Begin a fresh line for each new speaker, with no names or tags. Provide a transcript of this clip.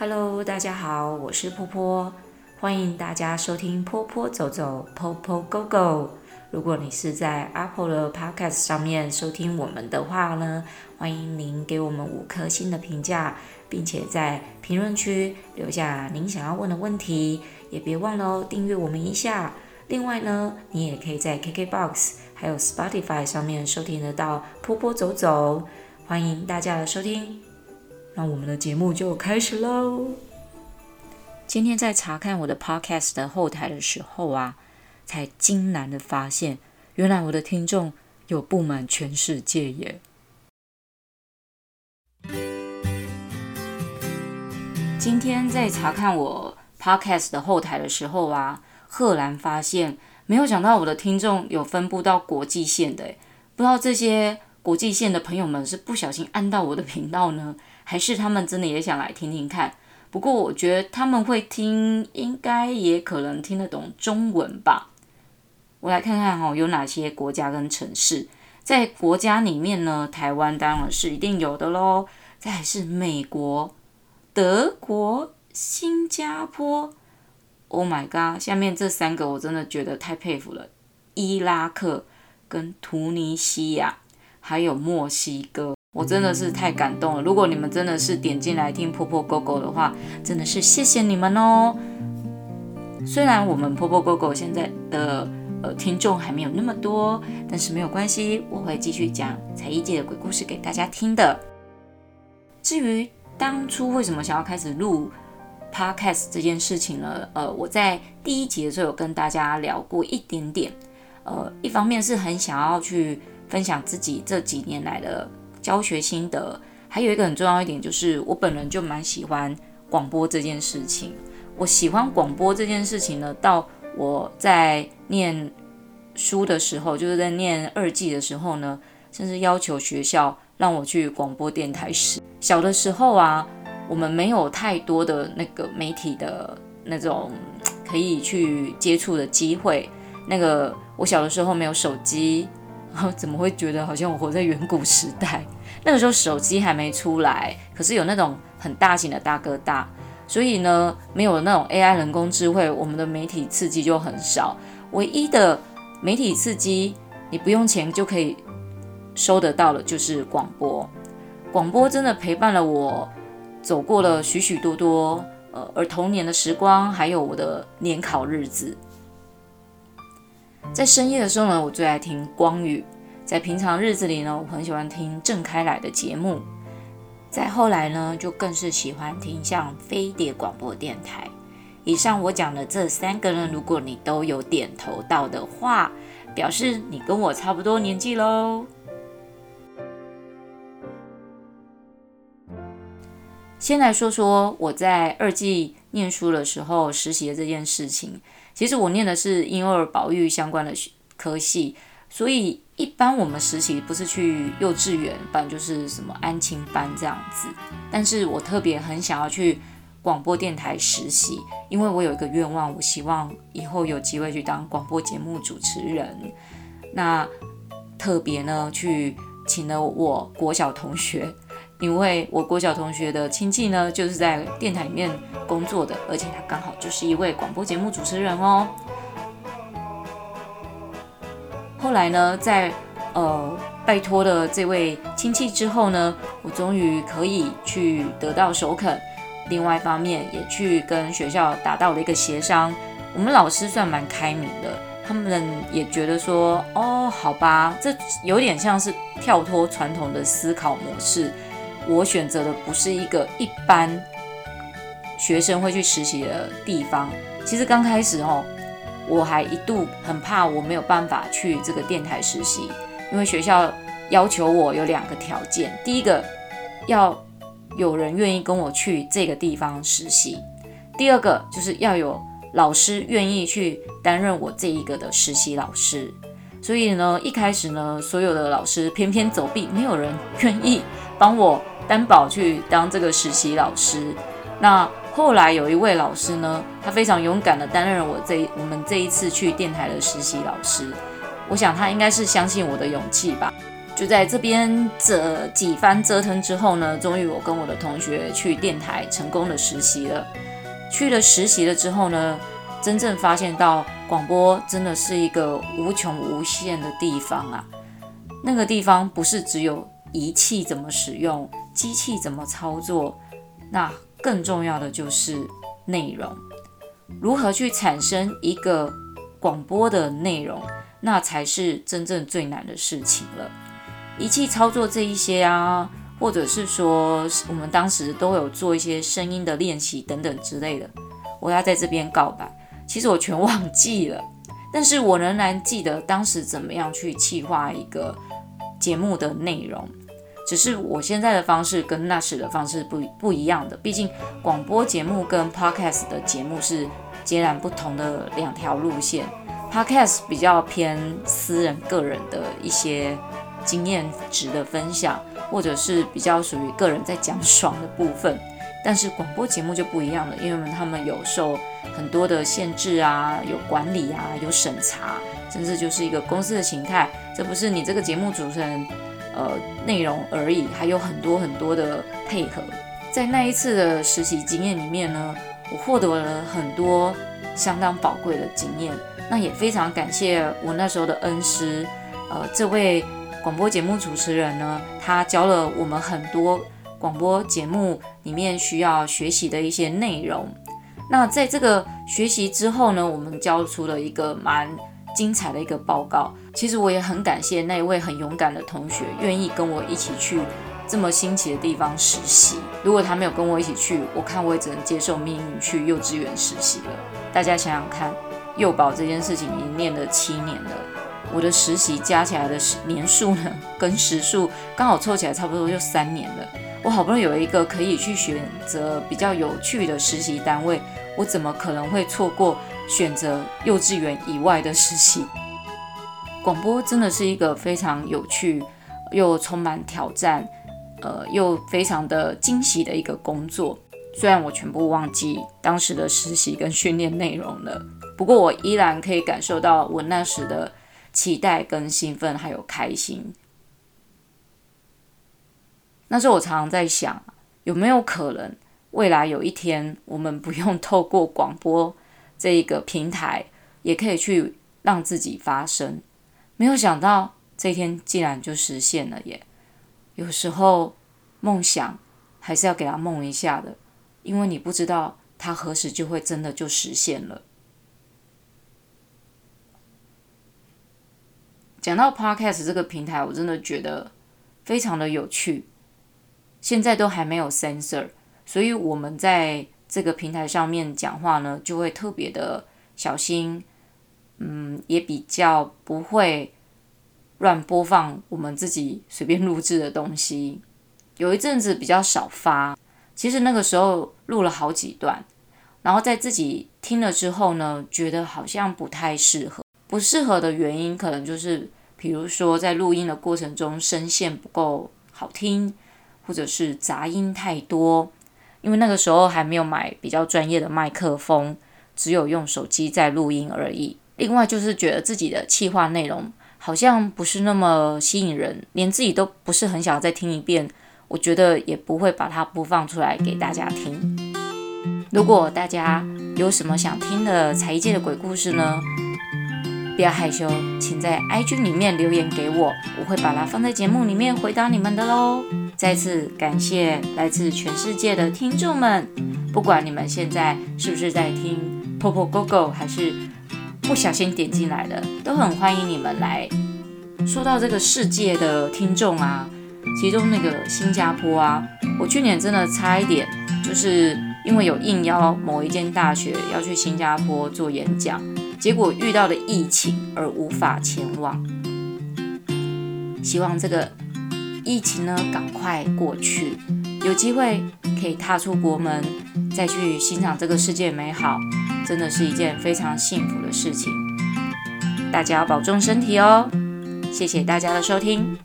Hello，大家好，我是波波，欢迎大家收听波波走走，Popo Go Go。如果你是在 Apple 的 Podcast 上面收听我们的话呢，欢迎您给我们五颗星的评价，并且在评论区留下您想要问的问题，也别忘了哦，订阅我们一下。另外呢，你也可以在 KKBOX 还有 Spotify 上面收听得到波波走走，欢迎大家的收听。那我们的节目就开始喽。今天在查看我的 Podcast 的后台的时候啊，才惊然的发现，原来我的听众有布满全世界耶。今天在查看我 Podcast 的后台的时候啊，赫然发现，没有想到我的听众有分布到国际线的，不知道这些国际线的朋友们是不小心按到我的频道呢？还是他们真的也想来听听看？不过我觉得他们会听，应该也可能听得懂中文吧。我来看看哈，有哪些国家跟城市？在国家里面呢，台湾当然是一定有的喽。再是美国、德国、新加坡。Oh my god！下面这三个我真的觉得太佩服了。伊拉克、跟突尼西亚，还有墨西哥。我真的是太感动了！如果你们真的是点进来听波波 Go Go 的话，真的是谢谢你们哦。虽然我们波波 Go Go 现在的呃听众还没有那么多，但是没有关系，我会继续讲才艺界的鬼故事给大家听的。至于当初为什么想要开始录 Podcast 这件事情呢？呃，我在第一集的时候有跟大家聊过一点点。呃，一方面是很想要去分享自己这几年来的。教学心得，还有一个很重要一点就是，我本人就蛮喜欢广播这件事情。我喜欢广播这件事情呢，到我在念书的时候，就是在念二技的时候呢，甚至要求学校让我去广播电台实。小的时候啊，我们没有太多的那个媒体的那种 可以去接触的机会。那个我小的时候没有手机，怎么会觉得好像我活在远古时代？那个时候手机还没出来，可是有那种很大型的大哥大，所以呢，没有那种 AI 人工智慧，我们的媒体刺激就很少。唯一的媒体刺激，你不用钱就可以收得到的，就是广播。广播真的陪伴了我，走过了许许多多呃而童年的时光，还有我的年考日子。在深夜的时候呢，我最爱听光宇。在平常日子里呢，我很喜欢听郑开来的节目。再后来呢，就更是喜欢听像飞碟广播电台。以上我讲的这三个人，如果你都有点头到的话，表示你跟我差不多年纪喽。先来说说我在二技念书的时候实习的这件事情。其实我念的是婴幼儿保育相关的科系，所以。一般我们实习不是去幼稚园班，就是什么安亲班这样子。但是我特别很想要去广播电台实习，因为我有一个愿望，我希望以后有机会去当广播节目主持人。那特别呢，去请了我国小同学，因为我国小同学的亲戚呢，就是在电台里面工作的，而且他刚好就是一位广播节目主持人哦。后来呢，在呃拜托了这位亲戚之后呢，我终于可以去得到首肯。另外一方面，也去跟学校达到了一个协商。我们老师算蛮开明的，他们也觉得说，哦，好吧，这有点像是跳脱传统的思考模式。我选择的不是一个一般学生会去实习的地方。其实刚开始哦。我还一度很怕我没有办法去这个电台实习，因为学校要求我有两个条件：第一个要有人愿意跟我去这个地方实习；第二个就是要有老师愿意去担任我这一个的实习老师。所以呢，一开始呢，所有的老师偏偏走避，没有人愿意帮我担保去当这个实习老师。那后来有一位老师呢，他非常勇敢地担任了我这我们这一次去电台的实习老师。我想他应该是相信我的勇气吧。就在这边这几番折腾之后呢，终于我跟我的同学去电台成功的实习了。去了实习了之后呢，真正发现到广播真的是一个无穷无限的地方啊！那个地方不是只有仪器怎么使用，机器怎么操作，那更重要的就是内容，如何去产生一个广播的内容，那才是真正最难的事情了。仪器操作这一些啊，或者是说我们当时都有做一些声音的练习等等之类的，我要在这边告白，其实我全忘记了，但是我仍然记得当时怎么样去企划一个节目的内容。只是我现在的方式跟那时的方式不不一样的，毕竟广播节目跟 podcast 的节目是截然不同的两条路线。podcast 比较偏私人个人的一些经验值的分享，或者是比较属于个人在讲爽的部分。但是广播节目就不一样了，因为他们有受很多的限制啊，有管理啊，有审查，甚至就是一个公司的形态。这不是你这个节目主持人。呃，内容而已，还有很多很多的配合。在那一次的实习经验里面呢，我获得了很多相当宝贵的经验。那也非常感谢我那时候的恩师，呃，这位广播节目主持人呢，他教了我们很多广播节目里面需要学习的一些内容。那在这个学习之后呢，我们交出了一个蛮精彩的一个报告，其实我也很感谢那一位很勇敢的同学，愿意跟我一起去这么新奇的地方实习。如果他没有跟我一起去，我看我也只能接受命运去幼稚园实习了。大家想想看，幼保这件事情已经念了七年了，我的实习加起来的年数呢，跟时数刚好凑起来差不多就三年了。我好不容易有一个可以去选择比较有趣的实习单位，我怎么可能会错过？选择幼稚园以外的实习，广播真的是一个非常有趣又充满挑战，呃，又非常的惊喜的一个工作。虽然我全部忘记当时的实习跟训练内容了，不过我依然可以感受到我那时的期待跟兴奋，还有开心。那时候我常常在想，有没有可能未来有一天，我们不用透过广播。这一个平台也可以去让自己发声，没有想到这一天竟然就实现了耶！有时候梦想还是要给他梦一下的，因为你不知道他何时就会真的就实现了。讲到 Podcast 这个平台，我真的觉得非常的有趣，现在都还没有 censor，所以我们在。这个平台上面讲话呢，就会特别的小心，嗯，也比较不会乱播放我们自己随便录制的东西。有一阵子比较少发，其实那个时候录了好几段，然后在自己听了之后呢，觉得好像不太适合。不适合的原因可能就是，比如说在录音的过程中声线不够好听，或者是杂音太多。因为那个时候还没有买比较专业的麦克风，只有用手机在录音而已。另外就是觉得自己的企划内容好像不是那么吸引人，连自己都不是很想再听一遍。我觉得也不会把它播放出来给大家听。如果大家有什么想听的才艺界的鬼故事呢？不要害羞，请在 IG 里面留言给我，我会把它放在节目里面回答你们的喽。再次感谢来自全世界的听众们，不管你们现在是不是在听 Popo Go Go，还是不小心点进来的，都很欢迎你们来。说到这个世界的听众啊，其中那个新加坡啊，我去年真的差一点，就是因为有应邀某一间大学要去新加坡做演讲。结果遇到了疫情而无法前往，希望这个疫情呢赶快过去，有机会可以踏出国门，再去欣赏这个世界美好，真的是一件非常幸福的事情。大家要保重身体哦，谢谢大家的收听。